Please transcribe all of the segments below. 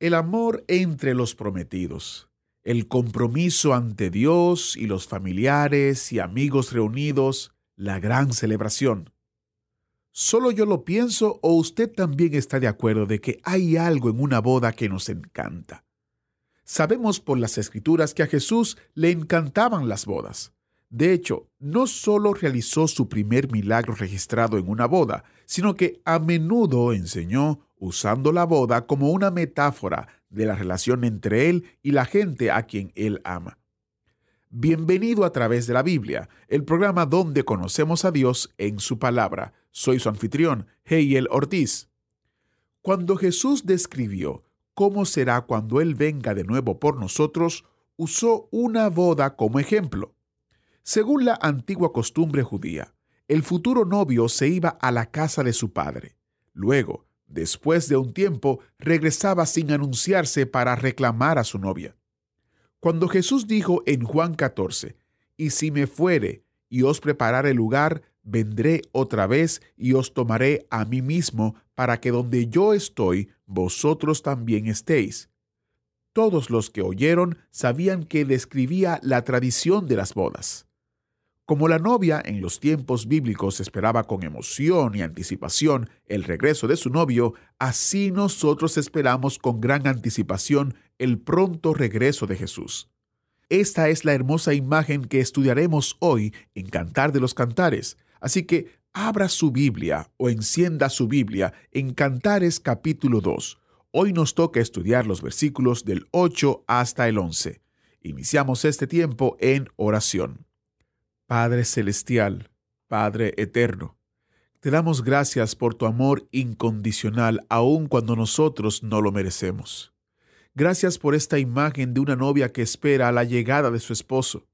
El amor entre los prometidos, el compromiso ante Dios y los familiares y amigos reunidos, la gran celebración. ¿Solo yo lo pienso o usted también está de acuerdo de que hay algo en una boda que nos encanta? Sabemos por las escrituras que a Jesús le encantaban las bodas. De hecho, no solo realizó su primer milagro registrado en una boda, sino que a menudo enseñó usando la boda como una metáfora de la relación entre él y la gente a quien él ama. Bienvenido a través de la Biblia, el programa donde conocemos a Dios en su palabra. Soy su anfitrión, Heiel Ortiz. Cuando Jesús describió cómo será cuando Él venga de nuevo por nosotros, usó una boda como ejemplo. Según la antigua costumbre judía, el futuro novio se iba a la casa de su padre. Luego, después de un tiempo, regresaba sin anunciarse para reclamar a su novia. Cuando Jesús dijo en Juan 14, Y si me fuere y os preparare lugar, vendré otra vez y os tomaré a mí mismo, para que donde yo estoy, vosotros también estéis. Todos los que oyeron sabían que describía la tradición de las bodas. Como la novia en los tiempos bíblicos esperaba con emoción y anticipación el regreso de su novio, así nosotros esperamos con gran anticipación el pronto regreso de Jesús. Esta es la hermosa imagen que estudiaremos hoy en Cantar de los Cantares, así que abra su Biblia o encienda su Biblia en Cantares capítulo 2. Hoy nos toca estudiar los versículos del 8 hasta el 11. Iniciamos este tiempo en oración. Padre Celestial, Padre Eterno, te damos gracias por tu amor incondicional aun cuando nosotros no lo merecemos. Gracias por esta imagen de una novia que espera a la llegada de su esposo.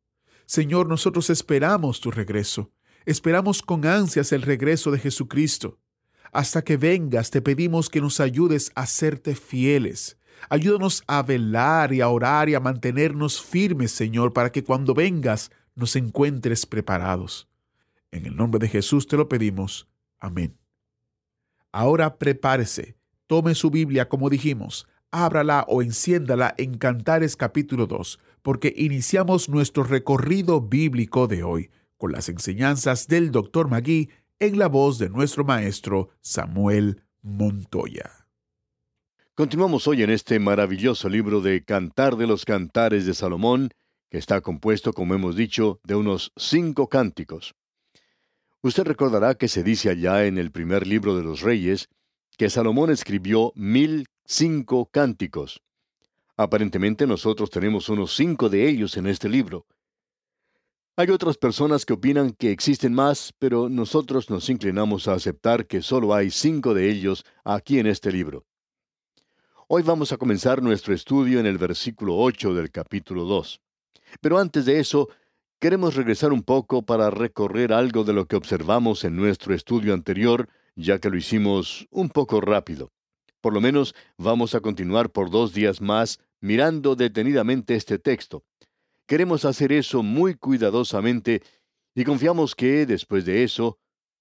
Señor, nosotros esperamos tu regreso. Esperamos con ansias el regreso de Jesucristo. Hasta que vengas, te pedimos que nos ayudes a serte fieles. Ayúdanos a velar y a orar y a mantenernos firmes, Señor, para que cuando vengas nos encuentres preparados. En el nombre de Jesús te lo pedimos. Amén. Ahora prepárese, tome su Biblia como dijimos, ábrala o enciéndala en Cantares capítulo 2, porque iniciamos nuestro recorrido bíblico de hoy con las enseñanzas del Dr. Magui en la voz de nuestro maestro Samuel Montoya. Continuamos hoy en este maravilloso libro de Cantar de los Cantares de Salomón, está compuesto, como hemos dicho, de unos cinco cánticos. Usted recordará que se dice allá en el primer libro de los Reyes que Salomón escribió mil cinco cánticos. Aparentemente nosotros tenemos unos cinco de ellos en este libro. Hay otras personas que opinan que existen más, pero nosotros nos inclinamos a aceptar que solo hay cinco de ellos aquí en este libro. Hoy vamos a comenzar nuestro estudio en el versículo 8 del capítulo 2. Pero antes de eso, queremos regresar un poco para recorrer algo de lo que observamos en nuestro estudio anterior, ya que lo hicimos un poco rápido. Por lo menos vamos a continuar por dos días más mirando detenidamente este texto. Queremos hacer eso muy cuidadosamente y confiamos que, después de eso,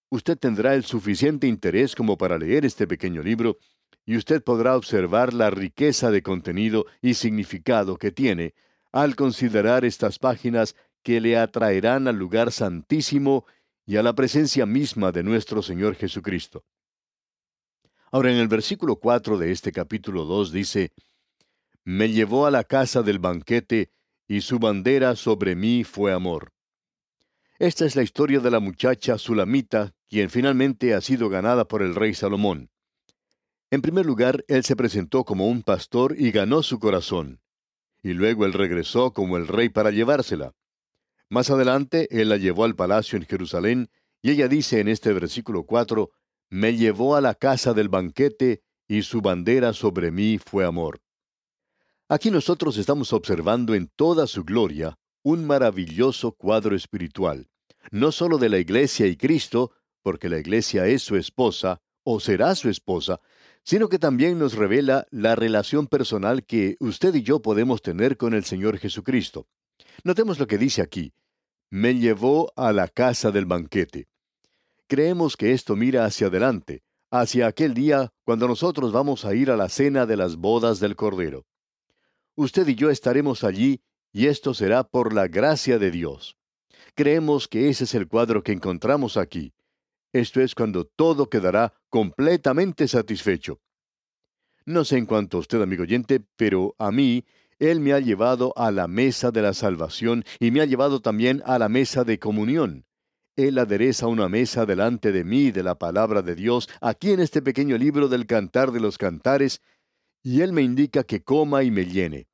usted tendrá el suficiente interés como para leer este pequeño libro y usted podrá observar la riqueza de contenido y significado que tiene al considerar estas páginas que le atraerán al lugar santísimo y a la presencia misma de nuestro Señor Jesucristo. Ahora en el versículo 4 de este capítulo 2 dice, Me llevó a la casa del banquete, y su bandera sobre mí fue amor. Esta es la historia de la muchacha Sulamita, quien finalmente ha sido ganada por el rey Salomón. En primer lugar, él se presentó como un pastor y ganó su corazón y luego él regresó como el rey para llevársela. Más adelante, él la llevó al palacio en Jerusalén, y ella dice en este versículo 4, Me llevó a la casa del banquete, y su bandera sobre mí fue amor. Aquí nosotros estamos observando en toda su gloria un maravilloso cuadro espiritual, no solo de la iglesia y Cristo, porque la iglesia es su esposa, o será su esposa, sino que también nos revela la relación personal que usted y yo podemos tener con el Señor Jesucristo. Notemos lo que dice aquí. Me llevó a la casa del banquete. Creemos que esto mira hacia adelante, hacia aquel día cuando nosotros vamos a ir a la cena de las bodas del Cordero. Usted y yo estaremos allí y esto será por la gracia de Dios. Creemos que ese es el cuadro que encontramos aquí. Esto es cuando todo quedará completamente satisfecho. No sé en cuanto a usted, amigo oyente, pero a mí, Él me ha llevado a la mesa de la salvación y me ha llevado también a la mesa de comunión. Él adereza una mesa delante de mí de la palabra de Dios, aquí en este pequeño libro del Cantar de los Cantares, y Él me indica que coma y me llene.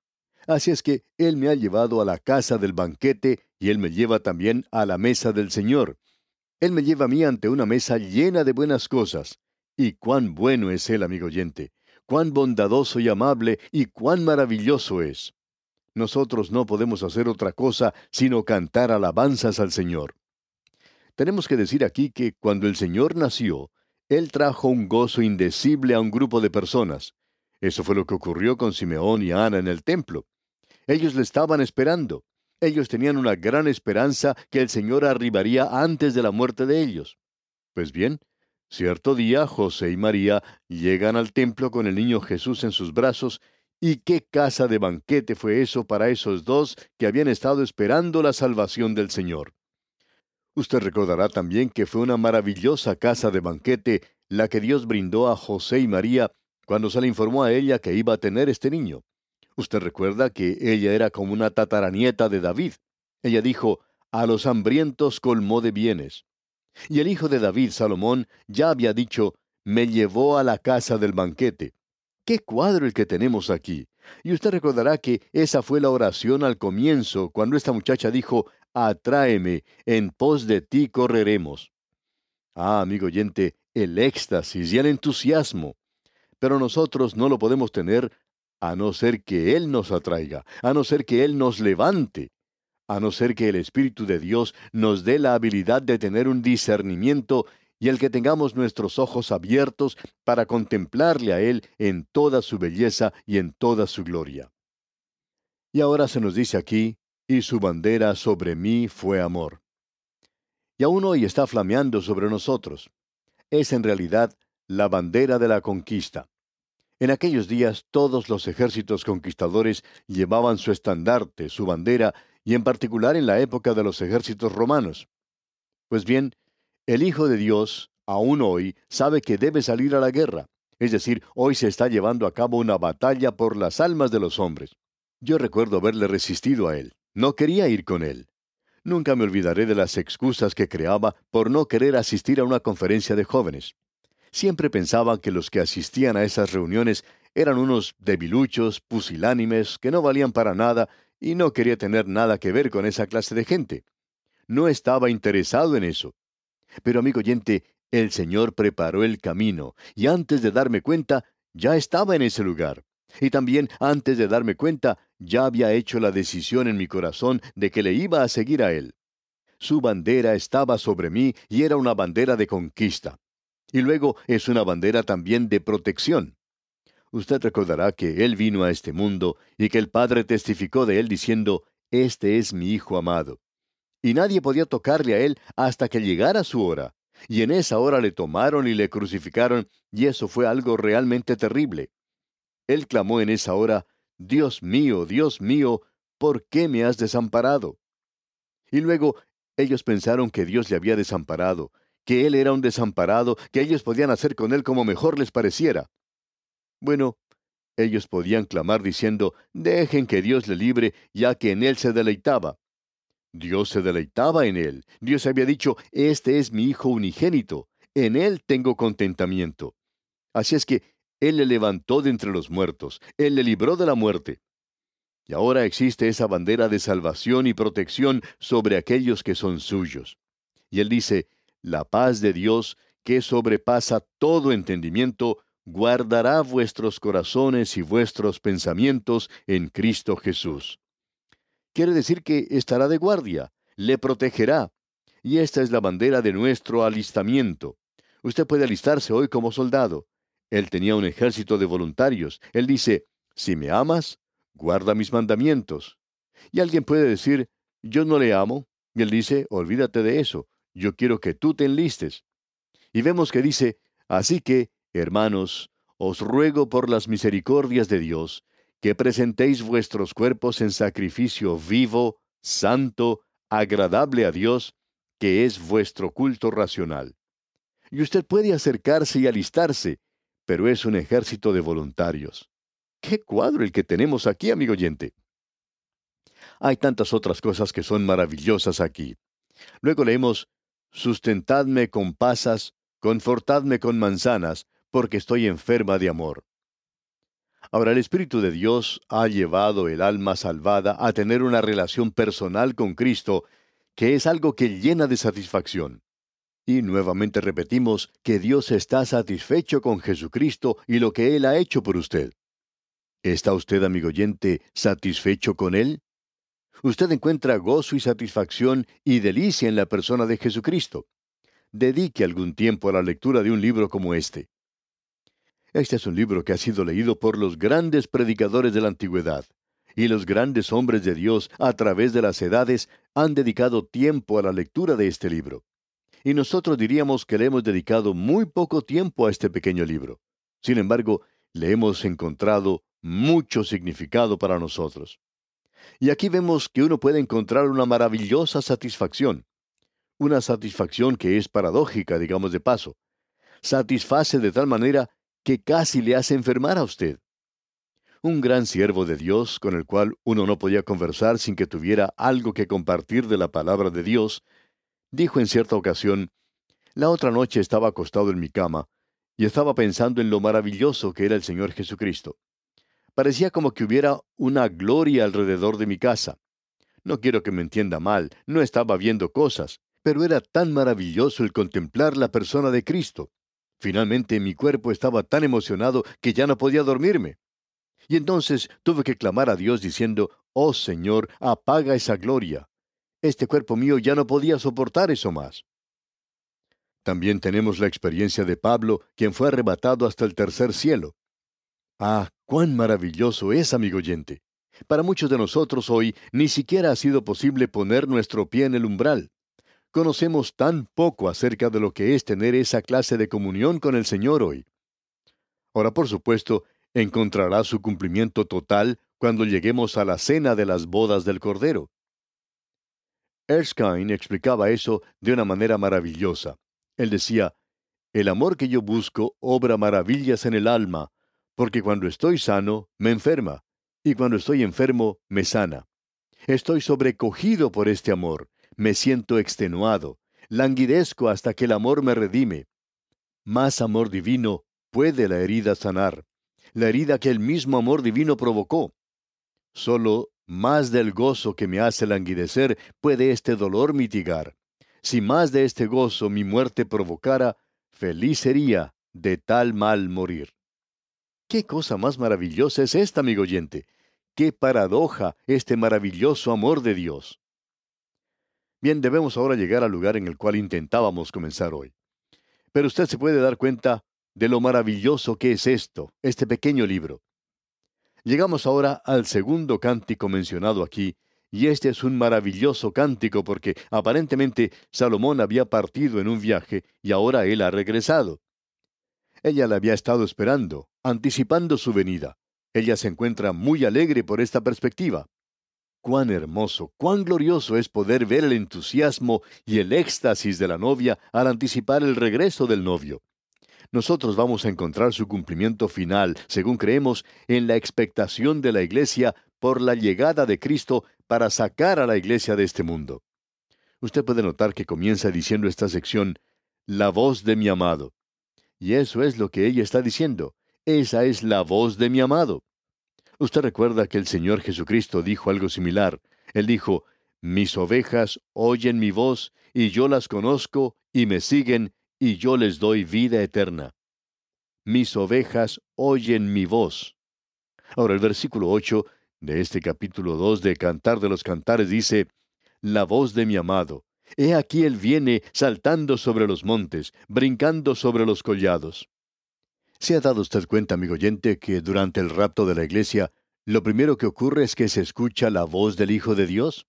Así es que Él me ha llevado a la casa del banquete y Él me lleva también a la mesa del Señor. Él me lleva a mí ante una mesa llena de buenas cosas. Y cuán bueno es Él, amigo oyente, cuán bondadoso y amable y cuán maravilloso es. Nosotros no podemos hacer otra cosa sino cantar alabanzas al Señor. Tenemos que decir aquí que cuando el Señor nació, Él trajo un gozo indecible a un grupo de personas. Eso fue lo que ocurrió con Simeón y Ana en el templo. Ellos le estaban esperando. Ellos tenían una gran esperanza que el Señor arribaría antes de la muerte de ellos. Pues bien, cierto día José y María llegan al templo con el niño Jesús en sus brazos, y qué casa de banquete fue eso para esos dos que habían estado esperando la salvación del Señor. Usted recordará también que fue una maravillosa casa de banquete la que Dios brindó a José y María cuando se le informó a ella que iba a tener este niño. Usted recuerda que ella era como una tataranieta de David. Ella dijo, a los hambrientos colmó de bienes. Y el hijo de David, Salomón, ya había dicho, me llevó a la casa del banquete. Qué cuadro el que tenemos aquí. Y usted recordará que esa fue la oración al comienzo, cuando esta muchacha dijo, atráeme, en pos de ti correremos. Ah, amigo oyente, el éxtasis y el entusiasmo. Pero nosotros no lo podemos tener a no ser que Él nos atraiga, a no ser que Él nos levante, a no ser que el Espíritu de Dios nos dé la habilidad de tener un discernimiento y el que tengamos nuestros ojos abiertos para contemplarle a Él en toda su belleza y en toda su gloria. Y ahora se nos dice aquí, y su bandera sobre mí fue amor. Y aún hoy está flameando sobre nosotros. Es en realidad la bandera de la conquista. En aquellos días todos los ejércitos conquistadores llevaban su estandarte, su bandera, y en particular en la época de los ejércitos romanos. Pues bien, el Hijo de Dios, aún hoy, sabe que debe salir a la guerra. Es decir, hoy se está llevando a cabo una batalla por las almas de los hombres. Yo recuerdo haberle resistido a él. No quería ir con él. Nunca me olvidaré de las excusas que creaba por no querer asistir a una conferencia de jóvenes. Siempre pensaba que los que asistían a esas reuniones eran unos debiluchos, pusilánimes, que no valían para nada y no quería tener nada que ver con esa clase de gente. No estaba interesado en eso. Pero amigo oyente, el Señor preparó el camino y antes de darme cuenta, ya estaba en ese lugar. Y también antes de darme cuenta, ya había hecho la decisión en mi corazón de que le iba a seguir a Él. Su bandera estaba sobre mí y era una bandera de conquista. Y luego es una bandera también de protección. Usted recordará que Él vino a este mundo y que el Padre testificó de Él diciendo, Este es mi Hijo amado. Y nadie podía tocarle a Él hasta que llegara su hora. Y en esa hora le tomaron y le crucificaron, y eso fue algo realmente terrible. Él clamó en esa hora, Dios mío, Dios mío, ¿por qué me has desamparado? Y luego ellos pensaron que Dios le había desamparado, que él era un desamparado, que ellos podían hacer con él como mejor les pareciera. Bueno, ellos podían clamar diciendo, dejen que Dios le libre, ya que en él se deleitaba. Dios se deleitaba en él. Dios había dicho, este es mi Hijo unigénito, en él tengo contentamiento. Así es que Él le levantó de entre los muertos, Él le libró de la muerte. Y ahora existe esa bandera de salvación y protección sobre aquellos que son suyos. Y Él dice, la paz de Dios, que sobrepasa todo entendimiento, guardará vuestros corazones y vuestros pensamientos en Cristo Jesús. Quiere decir que estará de guardia, le protegerá. Y esta es la bandera de nuestro alistamiento. Usted puede alistarse hoy como soldado. Él tenía un ejército de voluntarios. Él dice, si me amas, guarda mis mandamientos. Y alguien puede decir, yo no le amo. Y él dice, olvídate de eso. Yo quiero que tú te enlistes. Y vemos que dice, así que, hermanos, os ruego por las misericordias de Dios, que presentéis vuestros cuerpos en sacrificio vivo, santo, agradable a Dios, que es vuestro culto racional. Y usted puede acercarse y alistarse, pero es un ejército de voluntarios. ¡Qué cuadro el que tenemos aquí, amigo oyente! Hay tantas otras cosas que son maravillosas aquí. Luego leemos, Sustentadme con pasas, confortadme con manzanas, porque estoy enferma de amor. Ahora, el Espíritu de Dios ha llevado el alma salvada a tener una relación personal con Cristo, que es algo que llena de satisfacción. Y nuevamente repetimos que Dios está satisfecho con Jesucristo y lo que Él ha hecho por usted. ¿Está usted, amigo oyente, satisfecho con Él? Usted encuentra gozo y satisfacción y delicia en la persona de Jesucristo. Dedique algún tiempo a la lectura de un libro como este. Este es un libro que ha sido leído por los grandes predicadores de la antigüedad, y los grandes hombres de Dios a través de las edades han dedicado tiempo a la lectura de este libro. Y nosotros diríamos que le hemos dedicado muy poco tiempo a este pequeño libro. Sin embargo, le hemos encontrado mucho significado para nosotros. Y aquí vemos que uno puede encontrar una maravillosa satisfacción. Una satisfacción que es paradójica, digamos de paso. Satisface de tal manera que casi le hace enfermar a usted. Un gran siervo de Dios, con el cual uno no podía conversar sin que tuviera algo que compartir de la palabra de Dios, dijo en cierta ocasión, La otra noche estaba acostado en mi cama, y estaba pensando en lo maravilloso que era el Señor Jesucristo. Parecía como que hubiera una gloria alrededor de mi casa. No quiero que me entienda mal, no estaba viendo cosas, pero era tan maravilloso el contemplar la persona de Cristo. Finalmente mi cuerpo estaba tan emocionado que ya no podía dormirme. Y entonces tuve que clamar a Dios diciendo, Oh Señor, apaga esa gloria. Este cuerpo mío ya no podía soportar eso más. También tenemos la experiencia de Pablo, quien fue arrebatado hasta el tercer cielo. Ah, cuán maravilloso es, amigo oyente. Para muchos de nosotros hoy ni siquiera ha sido posible poner nuestro pie en el umbral. Conocemos tan poco acerca de lo que es tener esa clase de comunión con el Señor hoy. Ahora, por supuesto, encontrará su cumplimiento total cuando lleguemos a la cena de las bodas del Cordero. Erskine explicaba eso de una manera maravillosa. Él decía, El amor que yo busco obra maravillas en el alma, porque cuando estoy sano, me enferma, y cuando estoy enfermo, me sana. Estoy sobrecogido por este amor, me siento extenuado, languidezco hasta que el amor me redime. Más amor divino puede la herida sanar, la herida que el mismo amor divino provocó. Solo más del gozo que me hace languidecer puede este dolor mitigar. Si más de este gozo mi muerte provocara, feliz sería de tal mal morir. ¿Qué cosa más maravillosa es esta, amigo oyente? ¿Qué paradoja este maravilloso amor de Dios? Bien, debemos ahora llegar al lugar en el cual intentábamos comenzar hoy. Pero usted se puede dar cuenta de lo maravilloso que es esto, este pequeño libro. Llegamos ahora al segundo cántico mencionado aquí, y este es un maravilloso cántico porque aparentemente Salomón había partido en un viaje y ahora él ha regresado. Ella le había estado esperando, anticipando su venida. Ella se encuentra muy alegre por esta perspectiva. Cuán hermoso, cuán glorioso es poder ver el entusiasmo y el éxtasis de la novia al anticipar el regreso del novio. Nosotros vamos a encontrar su cumplimiento final, según creemos, en la expectación de la iglesia por la llegada de Cristo para sacar a la iglesia de este mundo. Usted puede notar que comienza diciendo esta sección, la voz de mi amado. Y eso es lo que ella está diciendo. Esa es la voz de mi amado. Usted recuerda que el Señor Jesucristo dijo algo similar. Él dijo, Mis ovejas oyen mi voz, y yo las conozco, y me siguen, y yo les doy vida eterna. mis ovejas oyen mi voz. Ahora el versículo 8 de este capítulo 2 de Cantar de los Cantares dice, La voz de mi amado. He aquí él viene saltando sobre los montes, brincando sobre los collados. ¿Se ha dado usted cuenta, amigo oyente, que durante el rapto de la iglesia, lo primero que ocurre es que se escucha la voz del Hijo de Dios?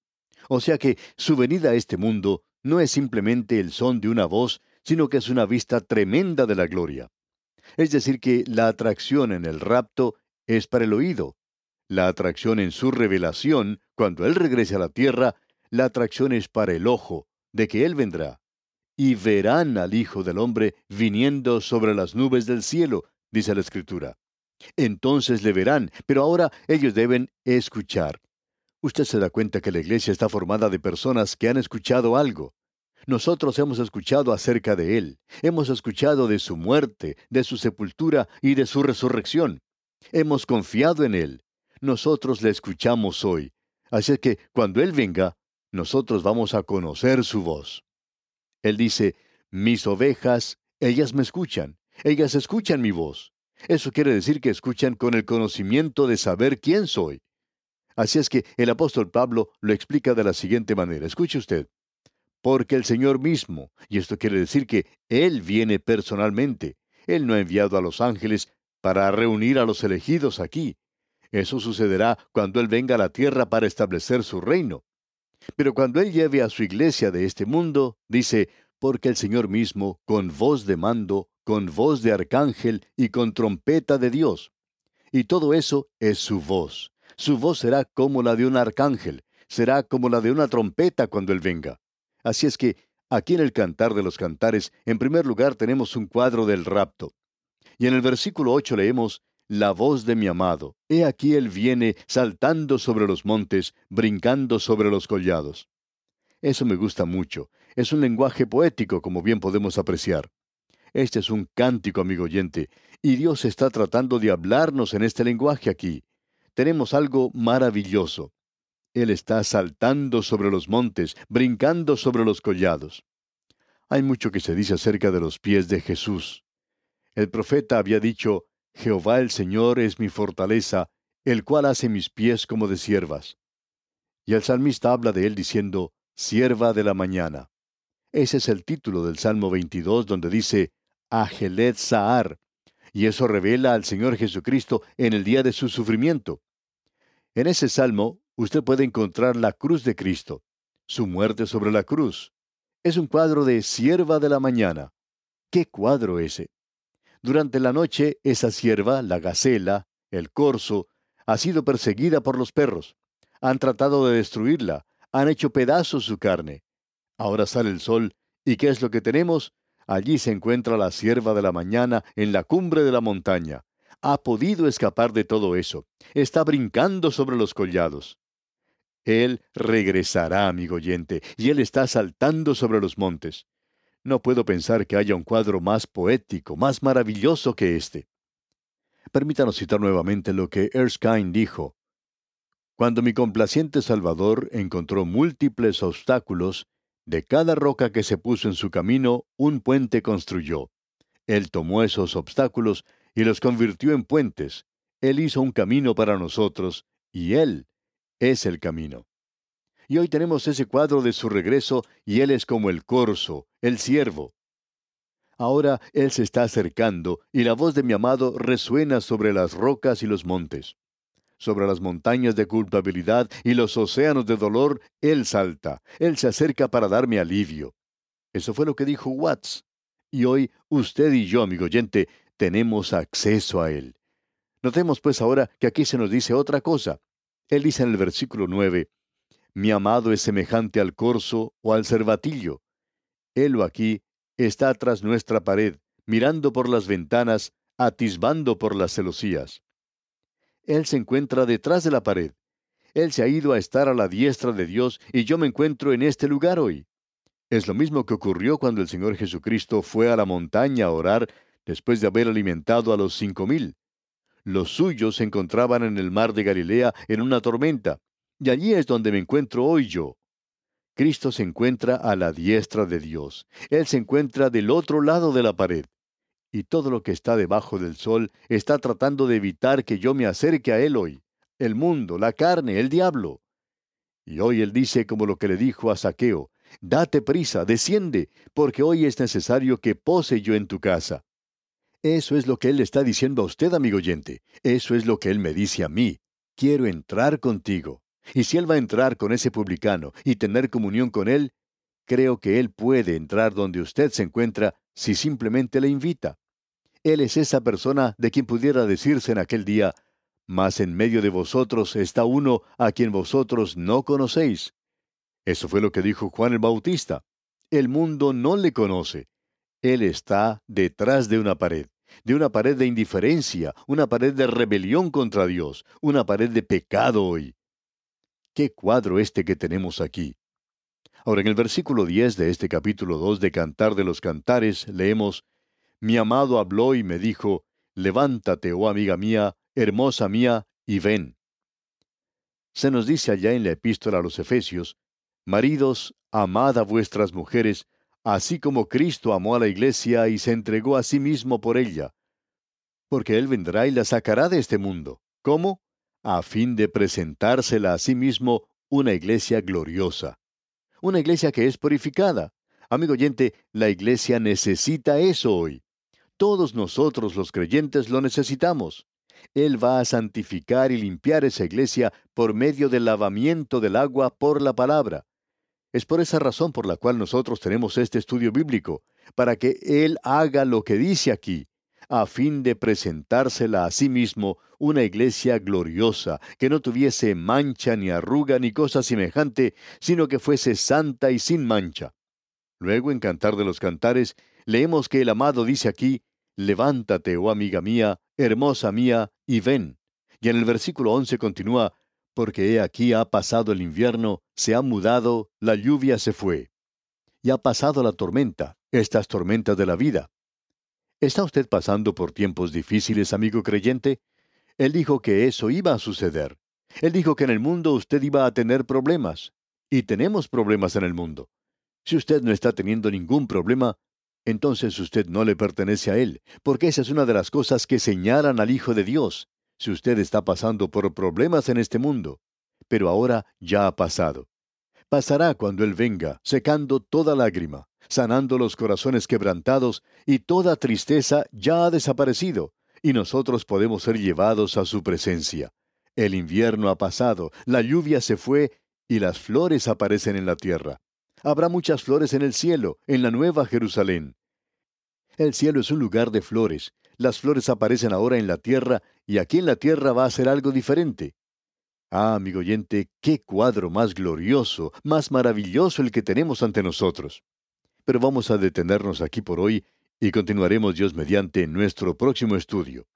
O sea que su venida a este mundo no es simplemente el son de una voz, sino que es una vista tremenda de la gloria. Es decir, que la atracción en el rapto es para el oído. La atracción en su revelación, cuando Él regrese a la tierra, la atracción es para el ojo, de que Él vendrá. Y verán al Hijo del Hombre viniendo sobre las nubes del cielo, dice la Escritura. Entonces le verán, pero ahora ellos deben escuchar. Usted se da cuenta que la iglesia está formada de personas que han escuchado algo. Nosotros hemos escuchado acerca de Él, hemos escuchado de su muerte, de su sepultura y de su resurrección. Hemos confiado en Él. Nosotros le escuchamos hoy. Así que cuando Él venga, nosotros vamos a conocer su voz. Él dice, mis ovejas, ellas me escuchan, ellas escuchan mi voz. Eso quiere decir que escuchan con el conocimiento de saber quién soy. Así es que el apóstol Pablo lo explica de la siguiente manera. Escuche usted. Porque el Señor mismo, y esto quiere decir que Él viene personalmente. Él no ha enviado a los ángeles para reunir a los elegidos aquí. Eso sucederá cuando Él venga a la tierra para establecer su reino. Pero cuando Él lleve a su iglesia de este mundo, dice, porque el Señor mismo, con voz de mando, con voz de arcángel y con trompeta de Dios. Y todo eso es su voz. Su voz será como la de un arcángel, será como la de una trompeta cuando Él venga. Así es que, aquí en el Cantar de los Cantares, en primer lugar tenemos un cuadro del rapto. Y en el versículo 8 leemos, La voz de mi amado. He aquí él viene saltando sobre los montes, brincando sobre los collados. Eso me gusta mucho. Es un lenguaje poético, como bien podemos apreciar. Este es un cántico, amigo oyente, y Dios está tratando de hablarnos en este lenguaje aquí. Tenemos algo maravilloso. Él está saltando sobre los montes, brincando sobre los collados. Hay mucho que se dice acerca de los pies de Jesús. El profeta había dicho, Jehová el Señor es mi fortaleza, el cual hace mis pies como de siervas. Y el salmista habla de él diciendo, sierva de la mañana. Ese es el título del Salmo 22 donde dice, Agelet Saar, y eso revela al Señor Jesucristo en el día de su sufrimiento. En ese salmo usted puede encontrar la cruz de Cristo, su muerte sobre la cruz. Es un cuadro de sierva de la mañana. ¿Qué cuadro ese? Durante la noche, esa sierva, la gacela, el corzo, ha sido perseguida por los perros. Han tratado de destruirla, han hecho pedazos su carne. Ahora sale el sol, ¿y qué es lo que tenemos? Allí se encuentra la sierva de la mañana en la cumbre de la montaña. Ha podido escapar de todo eso. Está brincando sobre los collados. Él regresará, amigo oyente, y Él está saltando sobre los montes. No puedo pensar que haya un cuadro más poético, más maravilloso que este. Permítanos citar nuevamente lo que Erskine dijo. Cuando mi complaciente Salvador encontró múltiples obstáculos, de cada roca que se puso en su camino, un puente construyó. Él tomó esos obstáculos y los convirtió en puentes. Él hizo un camino para nosotros, y Él es el camino. Y hoy tenemos ese cuadro de su regreso y Él es como el corzo, el siervo. Ahora Él se está acercando y la voz de mi amado resuena sobre las rocas y los montes. Sobre las montañas de culpabilidad y los océanos de dolor, Él salta, Él se acerca para darme alivio. Eso fue lo que dijo Watts. Y hoy usted y yo, amigo oyente, tenemos acceso a Él. Notemos pues ahora que aquí se nos dice otra cosa. Él dice en el versículo 9, mi amado es semejante al corzo o al cervatillo. Él aquí está tras nuestra pared, mirando por las ventanas, atisbando por las celosías. Él se encuentra detrás de la pared. Él se ha ido a estar a la diestra de Dios y yo me encuentro en este lugar hoy. Es lo mismo que ocurrió cuando el Señor Jesucristo fue a la montaña a orar después de haber alimentado a los cinco mil. Los suyos se encontraban en el mar de Galilea en una tormenta. Y allí es donde me encuentro hoy yo. Cristo se encuentra a la diestra de Dios. Él se encuentra del otro lado de la pared. y todo lo que está debajo del sol está tratando de evitar que yo me acerque a Él hoy. El mundo, la carne, el diablo. Y hoy Él dice como lo que le dijo a Saqueo, Date prisa, desciende, porque hoy es necesario que pose yo en tu casa. Eso es lo que Él está diciendo a usted, amigo oyente. Eso es lo que Él me dice a mí. Quiero entrar contigo. Y si Él va a entrar con ese publicano y tener comunión con Él, creo que Él puede entrar donde usted se encuentra si simplemente le invita. Él es esa persona de quien pudiera decirse en aquel día, mas en medio de vosotros está uno a quien vosotros no conocéis. Eso fue lo que dijo Juan el Bautista. El mundo no le conoce. Él está detrás de una pared, de una pared de indiferencia, una pared de rebelión contra Dios, una pared de pecado hoy. Qué cuadro este que tenemos aquí. Ahora, en el versículo 10 de este capítulo 2 de Cantar de los Cantares leemos, Mi amado habló y me dijo, Levántate, oh amiga mía, hermosa mía, y ven. Se nos dice allá en la epístola a los Efesios, Maridos, amad a vuestras mujeres, así como Cristo amó a la iglesia y se entregó a sí mismo por ella. Porque Él vendrá y la sacará de este mundo. ¿Cómo? A fin de presentársela a sí mismo una iglesia gloriosa. Una iglesia que es purificada. Amigo oyente, la iglesia necesita eso hoy. Todos nosotros los creyentes lo necesitamos. Él va a santificar y limpiar esa iglesia por medio del lavamiento del agua por la palabra. Es por esa razón por la cual nosotros tenemos este estudio bíblico, para que Él haga lo que dice aquí, a fin de presentársela a sí mismo una iglesia gloriosa, que no tuviese mancha ni arruga ni cosa semejante, sino que fuese santa y sin mancha. Luego, en Cantar de los Cantares, leemos que el amado dice aquí, Levántate, oh amiga mía, hermosa mía, y ven. Y en el versículo 11 continúa, porque he aquí ha pasado el invierno, se ha mudado, la lluvia se fue. Y ha pasado la tormenta, estas tormentas de la vida. ¿Está usted pasando por tiempos difíciles, amigo creyente? Él dijo que eso iba a suceder. Él dijo que en el mundo usted iba a tener problemas. Y tenemos problemas en el mundo. Si usted no está teniendo ningún problema, entonces usted no le pertenece a Él, porque esa es una de las cosas que señalan al Hijo de Dios si usted está pasando por problemas en este mundo, pero ahora ya ha pasado. Pasará cuando Él venga, secando toda lágrima, sanando los corazones quebrantados, y toda tristeza ya ha desaparecido, y nosotros podemos ser llevados a su presencia. El invierno ha pasado, la lluvia se fue, y las flores aparecen en la tierra. Habrá muchas flores en el cielo, en la nueva Jerusalén. El cielo es un lugar de flores, las flores aparecen ahora en la tierra y aquí en la tierra va a ser algo diferente. Ah, amigo oyente, qué cuadro más glorioso, más maravilloso el que tenemos ante nosotros. Pero vamos a detenernos aquí por hoy y continuaremos Dios mediante nuestro próximo estudio.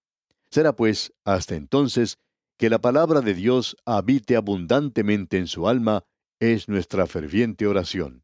Será pues, hasta entonces, que la palabra de Dios habite abundantemente en su alma, es nuestra ferviente oración.